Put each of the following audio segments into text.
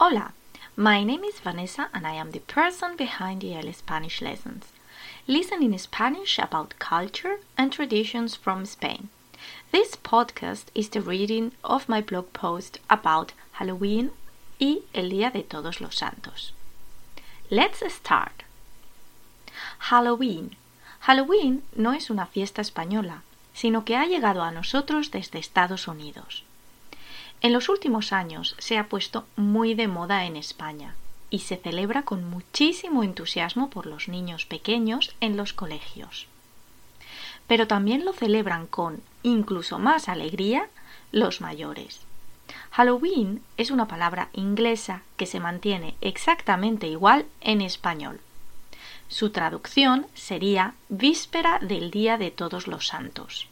Hola, my name is Vanessa and I am the person behind the L Spanish lessons. Listen in Spanish about culture and traditions from Spain. This podcast is the reading of my blog post about Halloween y el Día de Todos los Santos. Let's start. Halloween. Halloween no es una fiesta española, sino que ha llegado a nosotros desde Estados Unidos. En los últimos años se ha puesto muy de moda en España y se celebra con muchísimo entusiasmo por los niños pequeños en los colegios. Pero también lo celebran con incluso más alegría los mayores. Halloween es una palabra inglesa que se mantiene exactamente igual en español. Su traducción sería víspera del Día de Todos los Santos.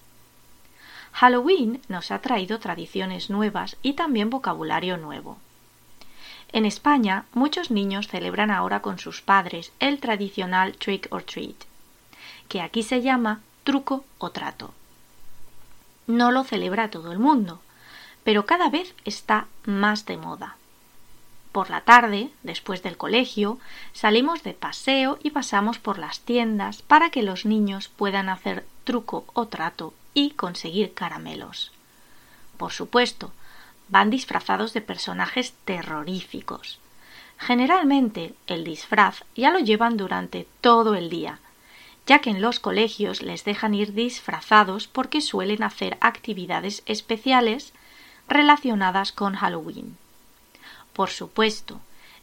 Halloween nos ha traído tradiciones nuevas y también vocabulario nuevo. En España, muchos niños celebran ahora con sus padres el tradicional trick or treat, que aquí se llama truco o trato. No lo celebra todo el mundo, pero cada vez está más de moda. Por la tarde, después del colegio, salimos de paseo y pasamos por las tiendas para que los niños puedan hacer truco o trato y conseguir caramelos. Por supuesto, van disfrazados de personajes terroríficos. Generalmente el disfraz ya lo llevan durante todo el día, ya que en los colegios les dejan ir disfrazados porque suelen hacer actividades especiales relacionadas con Halloween. Por supuesto,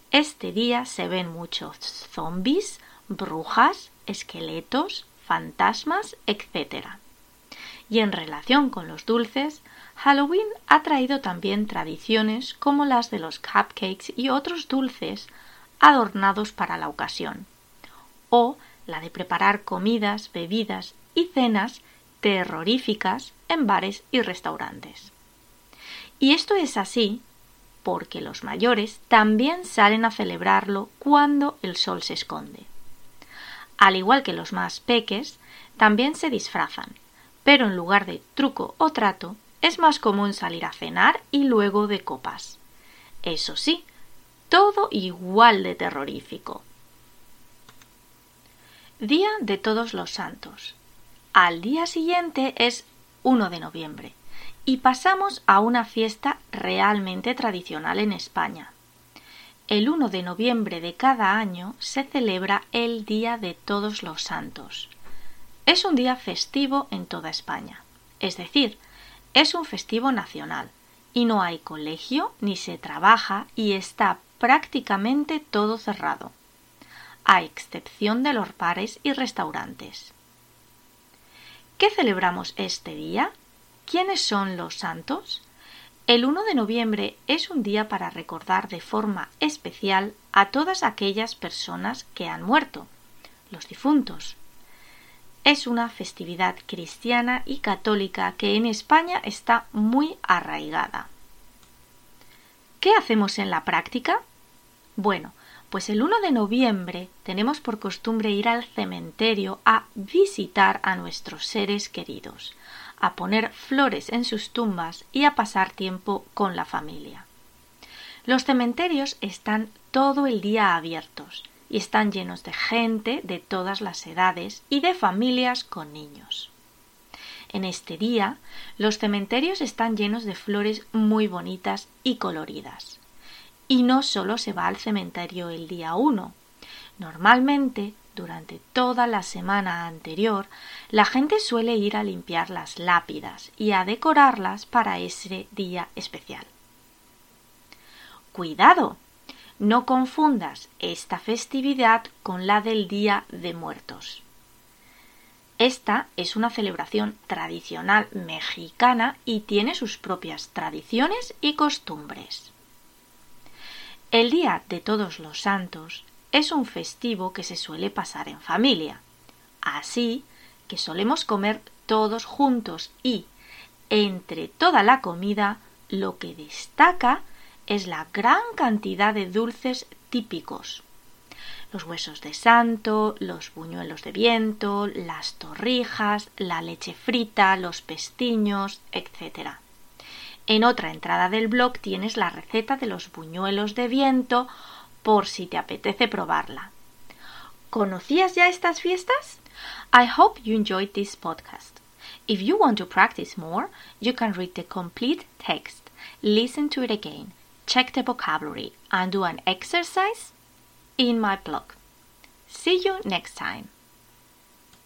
este día se ven muchos zombies, brujas, esqueletos, fantasmas, etc. Y en relación con los dulces, Halloween ha traído también tradiciones como las de los cupcakes y otros dulces adornados para la ocasión, o la de preparar comidas, bebidas y cenas terroríficas en bares y restaurantes. Y esto es así porque los mayores también salen a celebrarlo cuando el sol se esconde. Al igual que los más peques, también se disfrazan, pero en lugar de truco o trato, es más común salir a cenar y luego de copas. Eso sí, todo igual de terrorífico. Día de Todos los Santos. Al día siguiente es 1 de noviembre y pasamos a una fiesta realmente tradicional en España. El 1 de noviembre de cada año se celebra el Día de Todos los Santos. Es un día festivo en toda España, es decir, es un festivo nacional, y no hay colegio ni se trabaja y está prácticamente todo cerrado, a excepción de los bares y restaurantes. ¿Qué celebramos este día? ¿Quiénes son los santos? El 1 de noviembre es un día para recordar de forma especial a todas aquellas personas que han muerto, los difuntos. Es una festividad cristiana y católica que en España está muy arraigada. ¿Qué hacemos en la práctica? Bueno, pues el 1 de noviembre tenemos por costumbre ir al cementerio a visitar a nuestros seres queridos, a poner flores en sus tumbas y a pasar tiempo con la familia. Los cementerios están todo el día abiertos y están llenos de gente de todas las edades y de familias con niños. En este día, los cementerios están llenos de flores muy bonitas y coloridas. Y no solo se va al cementerio el día 1. Normalmente durante toda la semana anterior, la gente suele ir a limpiar las lápidas y a decorarlas para ese día especial. Cuidado, no confundas esta festividad con la del Día de Muertos. Esta es una celebración tradicional mexicana y tiene sus propias tradiciones y costumbres. El Día de Todos los Santos es un festivo que se suele pasar en familia. Así que solemos comer todos juntos y, entre toda la comida, lo que destaca es la gran cantidad de dulces típicos. Los huesos de santo, los buñuelos de viento, las torrijas, la leche frita, los pestiños, etc. En otra entrada del blog tienes la receta de los buñuelos de viento por si te apetece probarla. ¿Conocías ya estas fiestas? I hope you enjoyed this podcast. If you want to practice more, you can read the complete text, listen to it again, check the vocabulary, and do an exercise in my blog. See you next time.